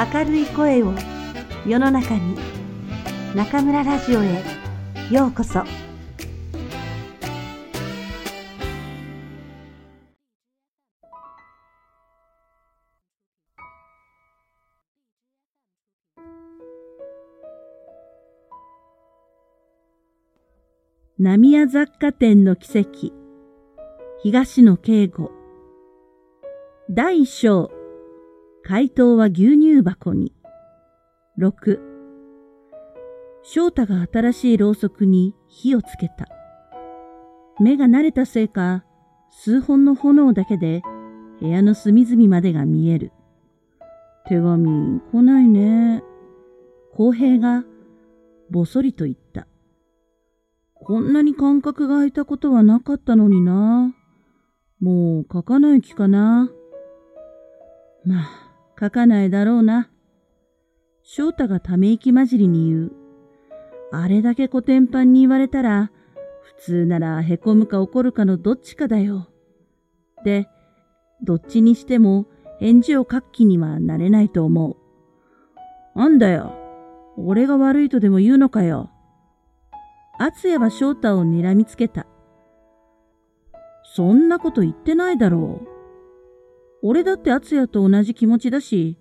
明るい声を世の中に中村ラジオへようこそ。浪屋雑貨店の奇跡東野敬吾。第一章。回答は牛乳箱に。6翔太が新しいろうそくに火をつけた。目が慣れたせいか、数本の炎だけで部屋の隅々までが見える。手紙来ないね。公平がぼそりと言った。こんなに間隔が空いたことはなかったのにな。もう書かない気かな。まあ、書かないだろうな。翔太がため息混じりに言う。あれだけコテンパンに言われたら、普通なら凹むか怒るかのどっちかだよ。で、どっちにしても返事を書く気にはなれないと思う。なんだよ。俺が悪いとでも言うのかよ。厚也は翔太を睨みつけた。そんなこと言ってないだろう。俺だって敦也と同じ気持ちだし、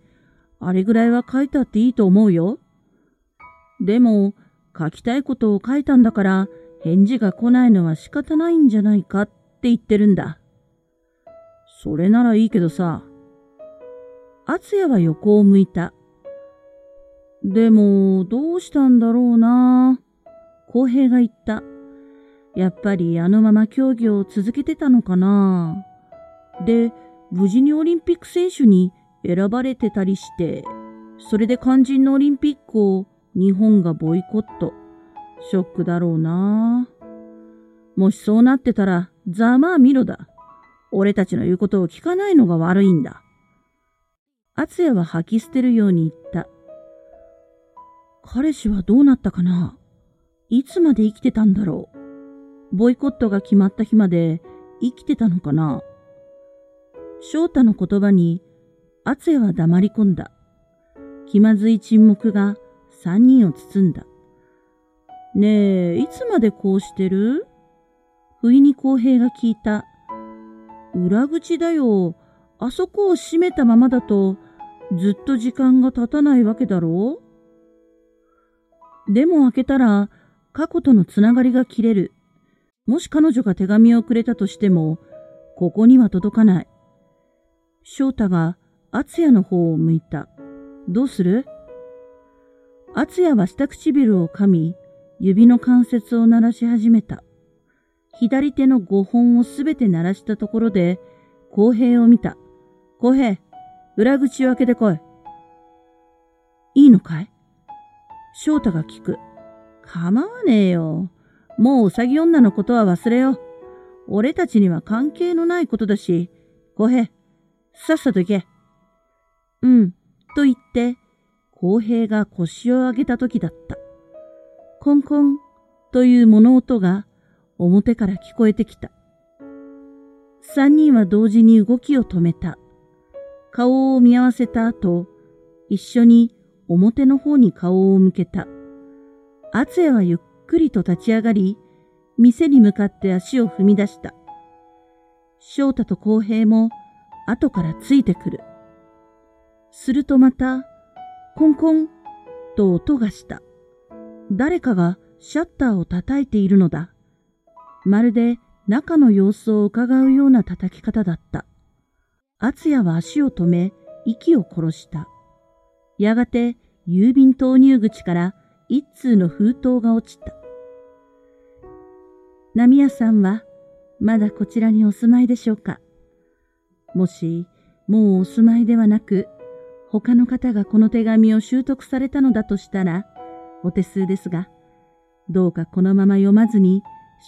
あれぐらいは書いたっていいと思うよ。でも、書きたいことを書いたんだから、返事が来ないのは仕方ないんじゃないかって言ってるんだ。それならいいけどさ。敦也は横を向いた。でも、どうしたんだろうな。公平が言った。やっぱりあのまま競技を続けてたのかな。で、無事にオリンピック選手に選ばれてたりして、それで肝心のオリンピックを日本がボイコット。ショックだろうな。もしそうなってたら、ざまあ見ろだ。俺たちの言うことを聞かないのが悪いんだ。厚也は吐き捨てるように言った。彼氏はどうなったかな？いつまで生きてたんだろう？ボイコットが決まった日まで生きてたのかな？翔太の言葉に、厚也は黙り込んだ。気まずい沈黙が三人を包んだ。ねえ、いつまでこうしてる？不意に公平が聞いた。裏口だよ。あそこを閉めたままだと、ずっと時間が経たないわけだろ？うでも開けたら、過去とのつながりが切れる。もし彼女が手紙をくれたとしても、ここには届かない。翔太が厚也の方を向いた。どうする？厚也は下唇を噛み、指の関節を鳴らし始めた。左手の五本をすべて鳴らしたところで、公平を見た。公平、裏口を開けてこい。いいのかい？翔太が聞く。構わねえよ。もううさぎ女のことは忘れよう。俺たちには関係のないことだし、小平、さっさと行け。うん、と言って、公平が腰を上げた時だった。コンコンという物音が表から聞こえてきた。三人は同時に動きを止めた。顔を見合わせた後、一緒に表の方に顔を向けた。厚也はゆっくりと立ち上がり、店に向かって足を踏み出した。翔太と公平も後からついてくる。するとまた、コンコンと音がした。誰かがシャッターを叩いているのだ。まるで中の様子を伺うような叩き方だった。厚也は足を止め、息を殺した。やがて郵便投入口から一通の封筒が落ちた。波屋さんはまだこちらにお住まいでしょうかもし、もうお住まいではなく、他の方がこの手紙を習得されたのだとしたら、お手数ですが、どうかこのまま読まずに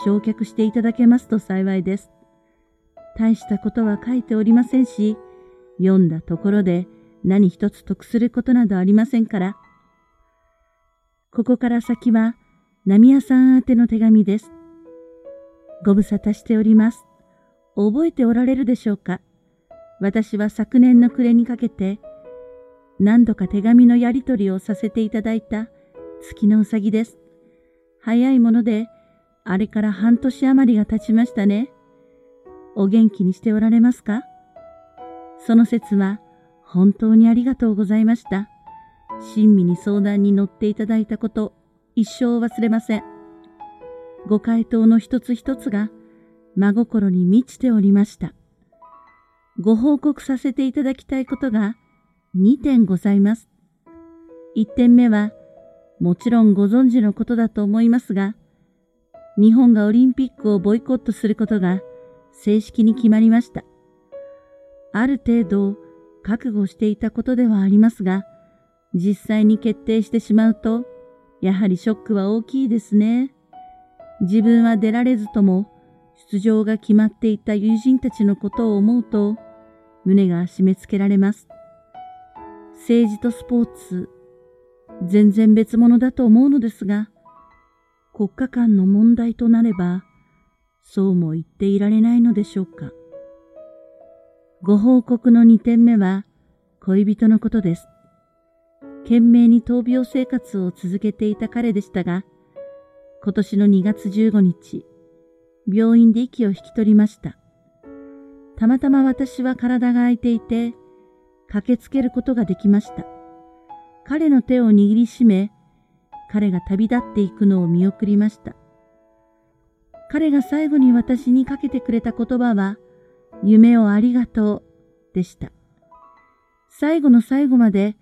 焼却していただけますと幸いです。大したことは書いておりませんし、読んだところで何一つ得することなどありませんから。ここから先は、波屋さん宛ての手紙です。ご無沙汰しております。覚えておられるでしょうか？私は昨年の暮れにかけて、何度か手紙のやり取りをさせていただいた月のうさぎです。早いもので、あれから半年余りが経ちましたね。お元気にしておられますか？その説は本当にありがとうございました。親身に相談に乗っていただいたこと、一生忘れません。ご回答の一つ一つが真心に満ちておりました。ご報告させていただきたいことが2点ございます。1点目は、もちろんご存知のことだと思いますが、日本がオリンピックをボイコットすることが正式に決まりました。ある程度覚悟していたことではありますが、実際に決定してしまうと、やはりショックは大きいですね。自分は出られずとも、出場が決まっていた友人たちのことを思うと、胸が締め付けられます。政治とスポーツ、全然別物だと思うのですが、国家間の問題となれば、そうも言っていられないのでしょうか。ご報告の2点目は、恋人のことです。懸命に闘病生活を続けていた彼でしたが、今年の2月15日、病院で息を引き取りました。たまたま私は体が空いていて、駆けつけることができました。彼の手を握りしめ、彼が旅立っていくのを見送りました。彼が最後に私にかけてくれた言葉は、夢をありがとうでした。最後の最後まで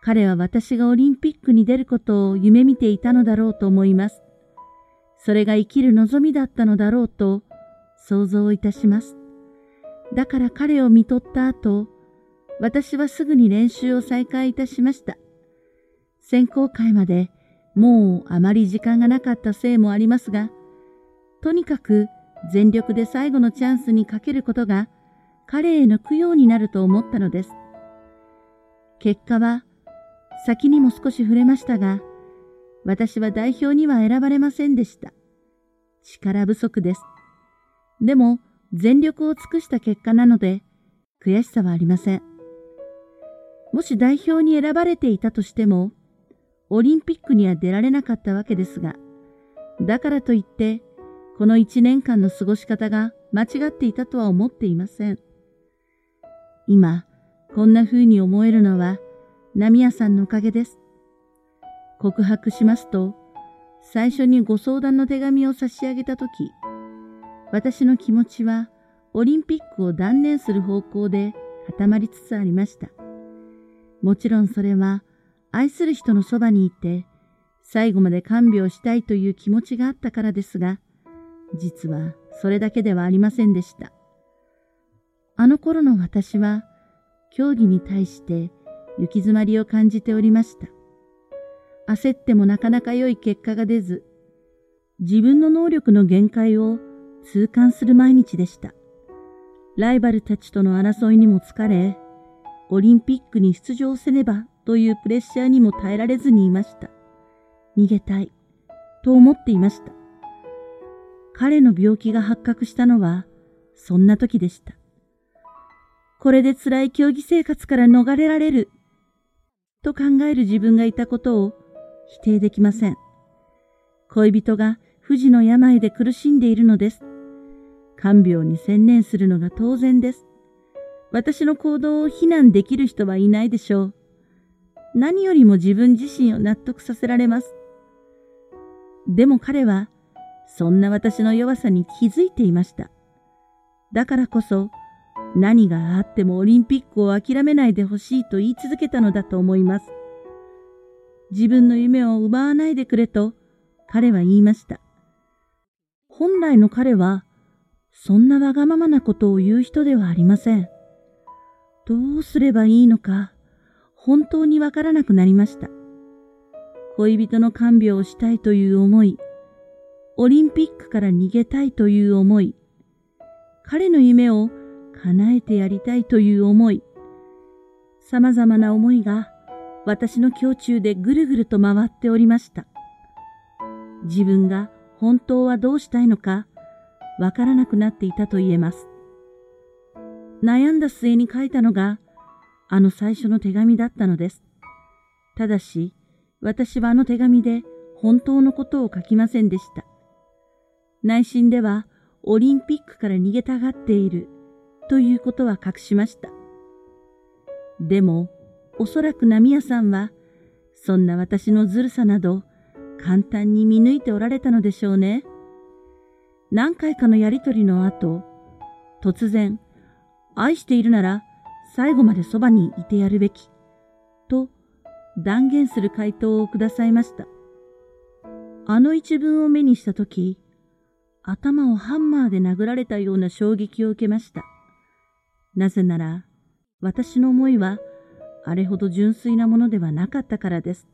彼は私がオリンピックに出ることを夢見ていたのだろうと思います。それが生きる望みだったのだろうと想像いたします。だから彼を見とった後、私はすぐに練習を再開いたしました。選考会までもうあまり時間がなかったせいもありますが、とにかく全力で最後のチャンスにかけることが彼への供養になると思ったのです。結果は先にも少し触れましたが、私は代表には選ばれませんでした。力不足です。でも、全力を尽くした結果なので、悔しさはありません。もし代表に選ばれていたとしても、オリンピックには出られなかったわけですが、だからといって、この一年間の過ごし方が間違っていたとは思っていません。今、こんな風に思えるのは、波屋さんのおかげです。告白しますと、最初にご相談の手紙を差し上げたとき、私の気持ちはオリンピックを断念する方向で固まりつつありました。もちろんそれは愛する人のそばにいて最後まで看病したいという気持ちがあったからですが、実はそれだけではありませんでした。あの頃の私は競技に対して行き詰まりを感じておりました。焦ってもなかなか良い結果が出ず、自分の能力の限界を痛感する毎日でした。ライバルたちとの争いにも疲れ、オリンピックに出場せねばというプレッシャーにも耐えられずにいました。逃げたい、と思っていました。彼の病気が発覚したのは、そんな時でした。これで辛い競技生活から逃れられると考える自分がいたことを否定できません。恋人が不治の病で苦しんでいるのです。看病に専念するのが当然です。私の行動を非難できる人はいないでしょう。何よりも自分自身を納得させられます。でも彼は、そんな私の弱さに気づいていました。だからこそ、何があってもオリンピックを諦めないでほしいと言い続けたのだと思います。自分の夢を奪わないでくれと彼は言いました。本来の彼はそんなわがままなことを言う人ではありません。どうすればいいのか本当にわからなくなりました。恋人の看病をしたいという思い、オリンピックから逃げたいという思い、彼の夢を叶えてやりたいという思い、様々な思いが私の胸中でぐるぐると回っておりました。自分が本当はどうしたいのかわからなくなっていたと言えます。悩んだ末に書いたのがあの最初の手紙だったのです。ただし、私はあの手紙で本当のことを書きませんでした。内心ではオリンピックから逃げたがっているということは隠しました。でも、おそらく波屋さんは、そんな私のずるさなど簡単に見抜いておられたのでしょうね。何回かのやりとりの後、突然、愛しているなら最後までそばにいてやるべき、と断言する回答をくださいました。あの一文を目にしたとき、頭をハンマーで殴られたような衝撃を受けました。なぜなら、私の思いはあれほど純粋なものではなかったからです。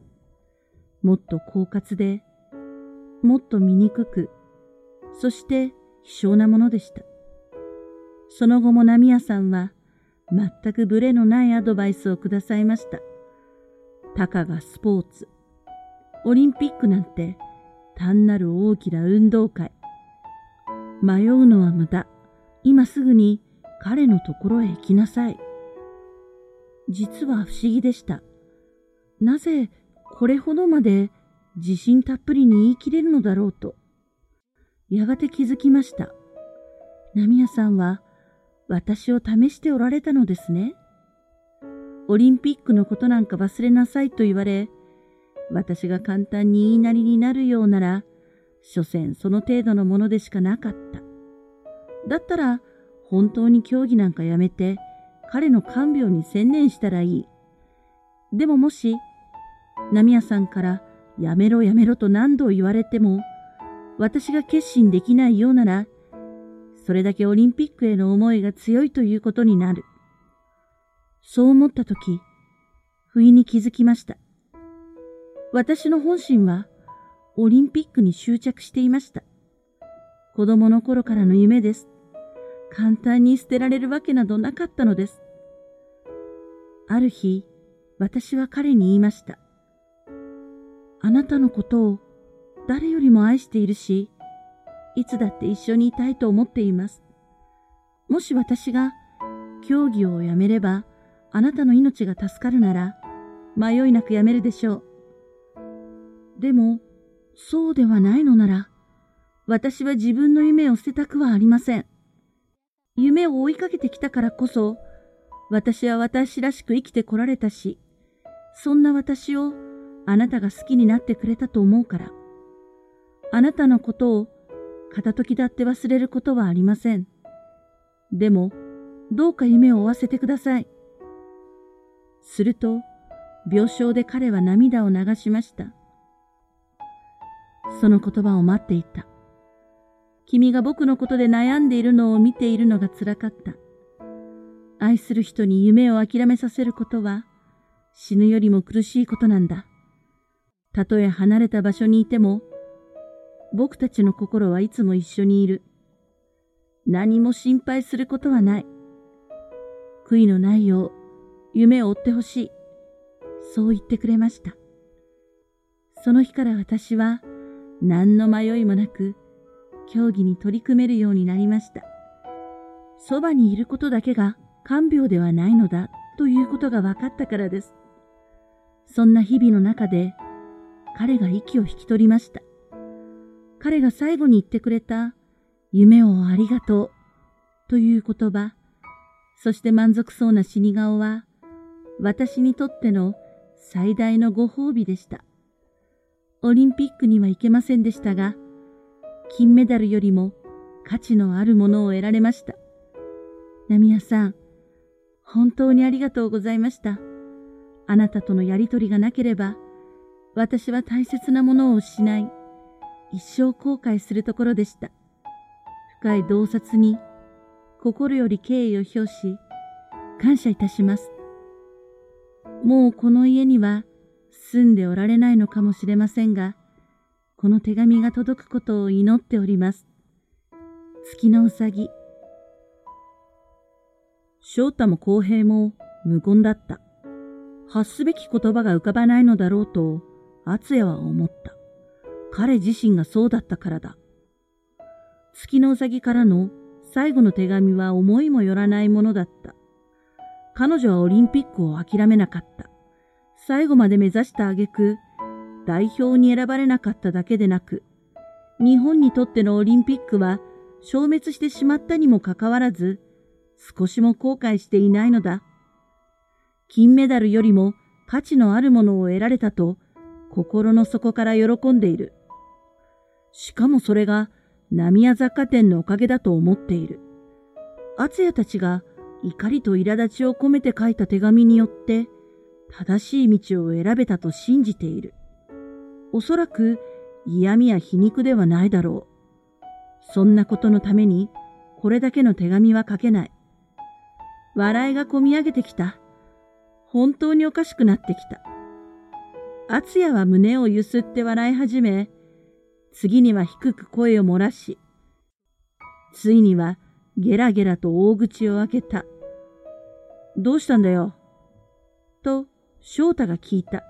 もっと狡猾で、もっと醜く、そして希少なものでした。その後も波屋さんは全くブレのないアドバイスをくださいました。たかがスポーツ、オリンピックなんて単なる大きな運動会。迷うのは無駄。今すぐに彼のところへ行きなさい。実は不思議でした。なぜこれほどまで自信たっぷりに言い切れるのだろうと。やがて気づきました。波屋さんは私を試しておられたのですね。オリンピックのことなんか忘れなさいと言われ、私が簡単に言いなりになるようなら、所詮その程度のものでしかなかった。だったら、本当に競技なんかやめて、彼の看病に専念したらいい。でももし、波屋さんからやめろやめろと何度言われても、私が決心できないようなら、それだけオリンピックへの思いが強いということになる。そう思ったとき、不意に気づきました。私の本心は、オリンピックに執着していました。子供の頃からの夢です。簡単に捨てられるわけなどなかったのです。ある日、私は彼に言いました。あなたのことを誰よりも愛しているし、いつだって一緒にいたいと思っています。もし私が競技をやめれば、あなたの命が助かるなら、迷いなくやめるでしょう。でも、そうではないのなら、私は自分の夢を捨てたくはありません。夢を追いかけてきたからこそ、私は私らしく生きてこられたし、そんな私をあなたが好きになってくれたと思うから。あなたのことを片時だって忘れることはありません。でも、どうか夢を追わせてください。すると、病床で彼は涙を流しました。その言葉を待っていた。君が僕のことで悩んでいるのを見ているのが辛かった。愛する人に夢を諦めさせることは死ぬよりも苦しいことなんだ。たとえ離れた場所にいても、僕たちの心はいつも一緒にいる。何も心配することはない。悔いのないよう夢を追ってほしい。そう言ってくれました。その日から私は何の迷いもなく競技に取り組めるようになりました。そばにいることだけが看病ではないのだということが分かったからです。そんな日々の中で彼が息を引き取りました。彼が最後に言ってくれた夢をありがとうという言葉、そして満足そうな死に顔は私にとっての最大のご褒美でした。オリンピックには行けませんでしたが、金メダルよりも価値のあるものを得られました。波屋さん、本当にありがとうございました。あなたとのやりとりがなければ、私は大切なものを失い、一生後悔するところでした。深い洞察に心より敬意を表し、感謝いたします。もうこの家には住んでおられないのかもしれませんが、この手紙が届くことを祈っております。月のうさぎ。翔太も公平も無言だった。発すべき言葉が浮かばないのだろうと、厚也は思った。彼自身がそうだったからだ。月のうさぎからの最後の手紙は思いもよらないものだった。彼女はオリンピックを諦めなかった。最後まで目指した挙句、代表に選ばれなかっただけでなく、日本にとってのオリンピックは消滅してしまったにもかかわらず、少しも後悔していないのだ。金メダルよりも価値のあるものを得られたと心の底から喜んでいる。しかもそれが浪屋雑貨店のおかげだと思っている。厚也たちが怒りと苛立ちを込めて書いた手紙によって正しい道を選べたと信じている。おそらく嫌味や皮肉ではないだろう。そんなことのためにこれだけの手紙は書けない。笑いがこみ上げてきた。本当におかしくなってきた。厚也は胸をゆすって笑い始め、次には低く声を漏らし、ついにはゲラゲラと大口を開けた。どうしたんだよ？と、翔太が聞いた。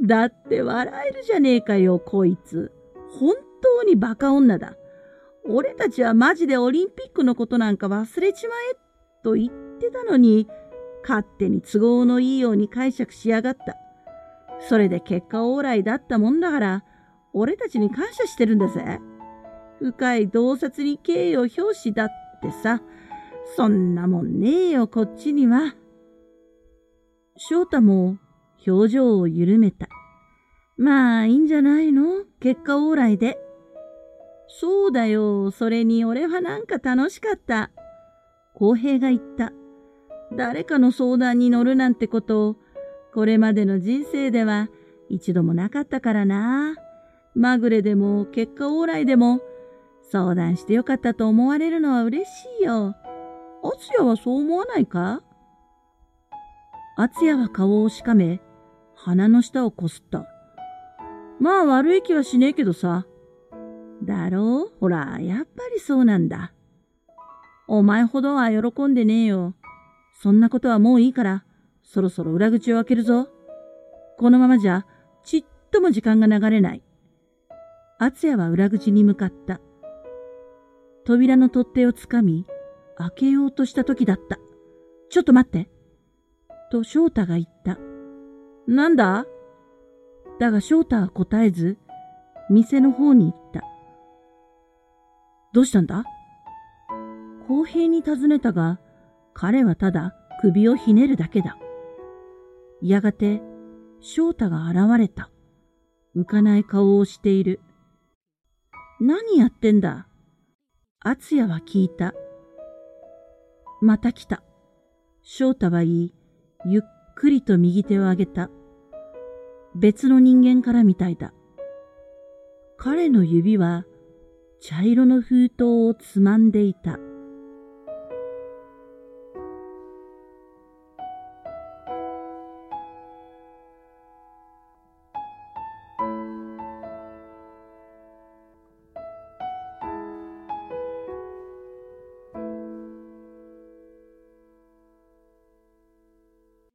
だって笑えるじゃねえかよ、こいつ。本当にバカ女だ。俺たちはマジでオリンピックのことなんか忘れちまえ、と言ってってたのに、勝手に都合のいいように解釈しやがった。それで結果オーライだったもんだから、俺たちに感謝してるんだぜ。深い洞察に敬意を表しだってさ、そんなもんねえよ、こっちには。翔太も表情を緩めた。まあ、いいんじゃないの？結果往来で。そうだよ。それに俺はなんか楽しかった。公平が言った。誰かの相談に乗るなんてことを、これまでの人生では一度もなかったからな。まぐれでも結果往来でも相談してよかったと思われるのは嬉しいよ。敦也はそう思わないか？敦也は顔をしかめ、鼻の下をこすった。まあ悪い気はしねえけどさ。だろ？うほら、やっぱりそうなんだ。お前ほどは喜んでねえよ。そんなことはもういいから、そろそろ裏口を開けるぞ。このままじゃ、ちっとも時間が流れない。敦也は裏口に向かった。扉の取っ手をつかみ、開けようとした時だった。ちょっと待って。と翔太が言った。なんだ？だが翔太は答えず、店の方に行った。どうしたんだ？公平に尋ねたが、彼はただ首をひねるだけだ。やがて翔太が現れた。浮かない顔をしている。何やってんだ？厚也は聞いた。また来た。翔太は言い、ゆっくりと右手を上げた。別の人間からみたいだ。彼の指は茶色の封筒をつまんでいた。